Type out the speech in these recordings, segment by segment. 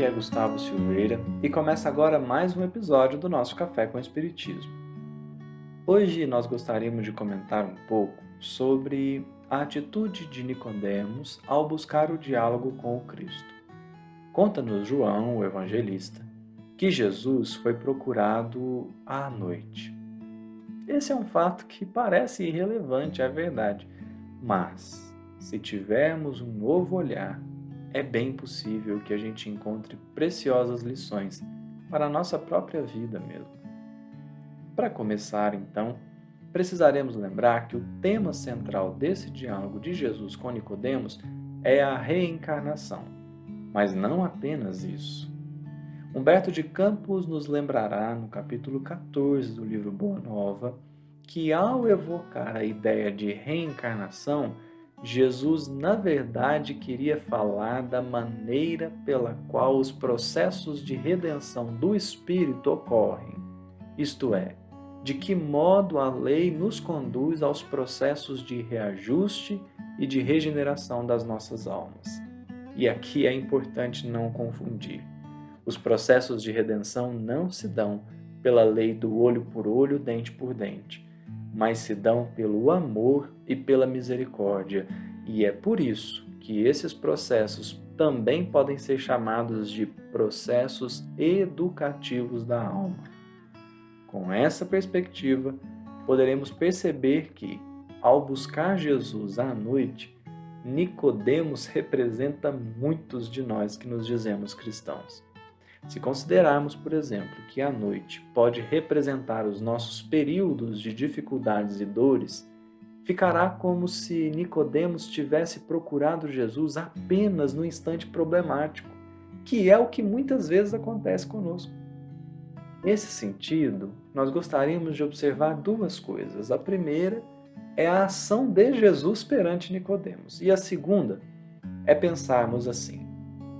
aqui é Gustavo Silveira e começa agora mais um episódio do nosso Café com Espiritismo. Hoje nós gostaríamos de comentar um pouco sobre a atitude de Nicodemos ao buscar o diálogo com o Cristo. Conta-nos João, o evangelista, que Jesus foi procurado à noite. Esse é um fato que parece irrelevante, é verdade, mas se tivermos um novo olhar é bem possível que a gente encontre preciosas lições para a nossa própria vida mesmo. Para começar, então, precisaremos lembrar que o tema central desse diálogo de Jesus com Nicodemos é a reencarnação, mas não apenas isso. Humberto de Campos nos lembrará no capítulo 14 do livro Boa Nova que ao evocar a ideia de reencarnação, Jesus, na verdade, queria falar da maneira pela qual os processos de redenção do Espírito ocorrem, isto é, de que modo a lei nos conduz aos processos de reajuste e de regeneração das nossas almas. E aqui é importante não confundir. Os processos de redenção não se dão pela lei do olho por olho, dente por dente mas se dão pelo amor e pela misericórdia, e é por isso que esses processos também podem ser chamados de processos educativos da alma. Com essa perspectiva, poderemos perceber que, ao buscar Jesus à noite, Nicodemos representa muitos de nós que nos dizemos cristãos. Se considerarmos, por exemplo, que a noite pode representar os nossos períodos de dificuldades e dores, ficará como se Nicodemos tivesse procurado Jesus apenas no instante problemático, que é o que muitas vezes acontece conosco. Nesse sentido, nós gostaríamos de observar duas coisas. A primeira é a ação de Jesus perante Nicodemos, e a segunda é pensarmos assim: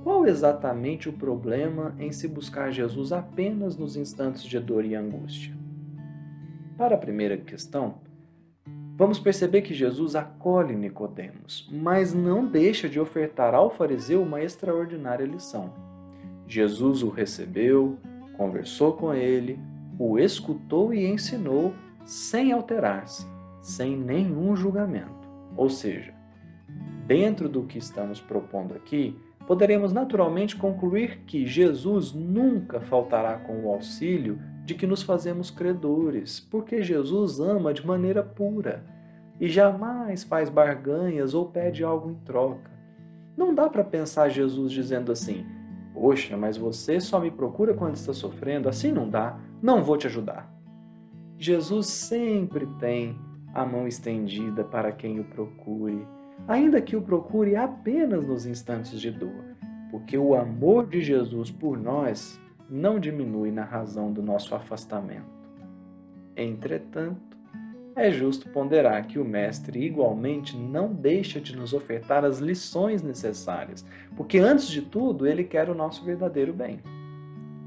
qual exatamente o problema em se buscar Jesus apenas nos instantes de dor e angústia? Para a primeira questão, vamos perceber que Jesus acolhe Nicodemos, mas não deixa de ofertar ao fariseu uma extraordinária lição. Jesus o recebeu, conversou com ele, o escutou e ensinou sem alterar-se, sem nenhum julgamento. Ou seja, dentro do que estamos propondo aqui, poderemos naturalmente concluir que Jesus nunca faltará com o auxílio de que nos fazemos credores, porque Jesus ama de maneira pura e jamais faz barganhas ou pede algo em troca. Não dá para pensar Jesus dizendo assim: Poxa, mas você só me procura quando está sofrendo, assim não dá, não vou te ajudar. Jesus sempre tem a mão estendida para quem o procure ainda que o procure apenas nos instantes de dor, porque o amor de Jesus por nós não diminui na razão do nosso afastamento. Entretanto, é justo ponderar que o Mestre igualmente não deixa de nos ofertar as lições necessárias, porque antes de tudo ele quer o nosso verdadeiro bem.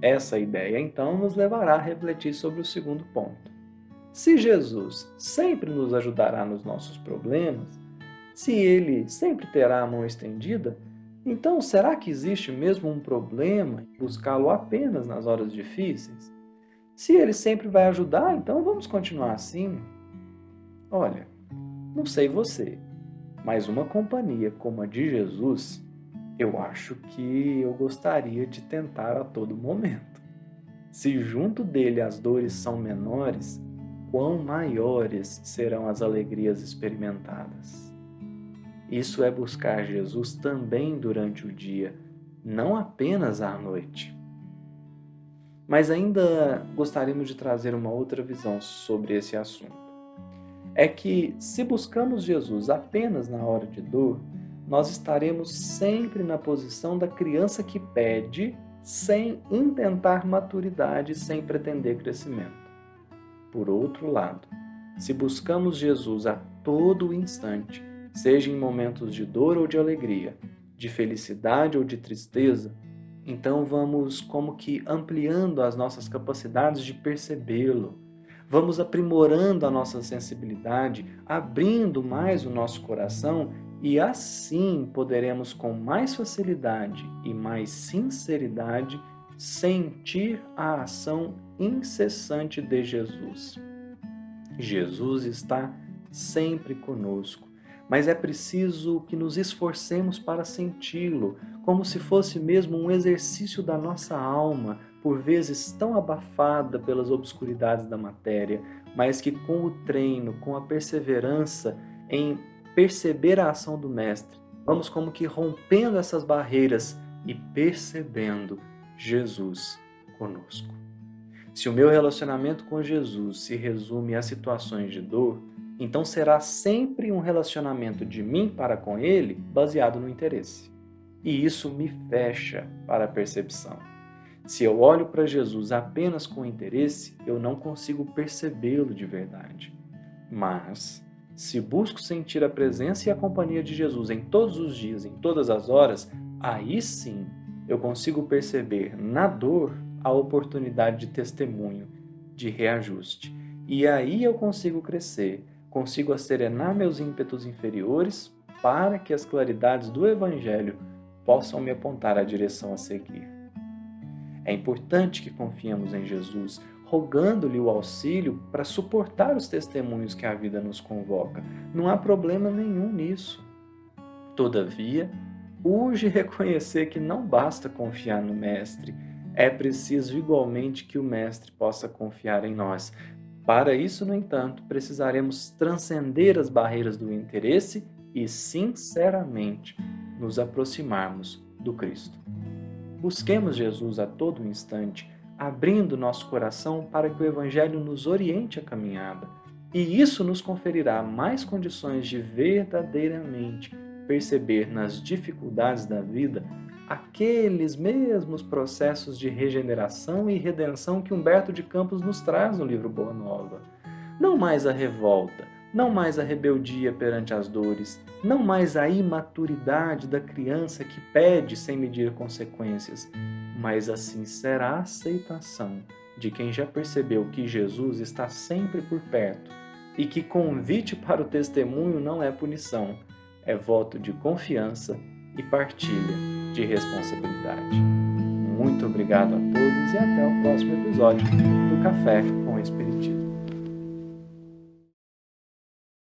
Essa ideia então nos levará a refletir sobre o segundo ponto. Se Jesus sempre nos ajudará nos nossos problemas, se ele sempre terá a mão estendida, então será que existe mesmo um problema em buscá-lo apenas nas horas difíceis? Se ele sempre vai ajudar, então vamos continuar assim? Olha, não sei você, mas uma companhia como a de Jesus, eu acho que eu gostaria de tentar a todo momento. Se junto dele as dores são menores, quão maiores serão as alegrias experimentadas. Isso é buscar Jesus também durante o dia, não apenas à noite. Mas ainda gostaríamos de trazer uma outra visão sobre esse assunto. É que se buscamos Jesus apenas na hora de dor, nós estaremos sempre na posição da criança que pede sem intentar maturidade, sem pretender crescimento. Por outro lado, se buscamos Jesus a todo instante, seja em momentos de dor ou de alegria, de felicidade ou de tristeza, então vamos como que ampliando as nossas capacidades de percebê-lo. Vamos aprimorando a nossa sensibilidade, abrindo mais o nosso coração e assim poderemos com mais facilidade e mais sinceridade sentir a ação incessante de Jesus. Jesus está sempre conosco, mas é preciso que nos esforcemos para senti-lo, como se fosse mesmo um exercício da nossa alma, por vezes tão abafada pelas obscuridades da matéria, mas que com o treino, com a perseverança em perceber a ação do Mestre, vamos como que rompendo essas barreiras e percebendo Jesus conosco. Se o meu relacionamento com Jesus se resume a situações de dor, então será sempre um relacionamento de mim para com Ele baseado no interesse. E isso me fecha para a percepção. Se eu olho para Jesus apenas com interesse, eu não consigo percebê-lo de verdade. Mas, se busco sentir a presença e a companhia de Jesus em todos os dias, em todas as horas, aí sim eu consigo perceber na dor a oportunidade de testemunho, de reajuste. E aí eu consigo crescer, consigo acerenar meus ímpetos inferiores para que as claridades do Evangelho possam me apontar a direção a seguir. É importante que confiemos em Jesus, rogando-lhe o auxílio para suportar os testemunhos que a vida nos convoca. Não há problema nenhum nisso. Todavia, urge reconhecer que não basta confiar no Mestre, é preciso igualmente que o Mestre possa confiar em nós. Para isso, no entanto, precisaremos transcender as barreiras do interesse e, sinceramente, nos aproximarmos do Cristo. Busquemos Jesus a todo instante, abrindo nosso coração para que o Evangelho nos oriente a caminhada, e isso nos conferirá mais condições de verdadeiramente perceber nas dificuldades da vida aqueles mesmos processos de regeneração e redenção que Humberto de Campos nos traz no livro Boa Nova. Não mais a revolta, não mais a rebeldia perante as dores, não mais a imaturidade da criança que pede sem medir consequências, mas a sincera aceitação de quem já percebeu que Jesus está sempre por perto e que convite para o testemunho não é punição, é voto de confiança e partilha de responsabilidade. Muito obrigado a todos e até o próximo episódio do Café com Espiritismo.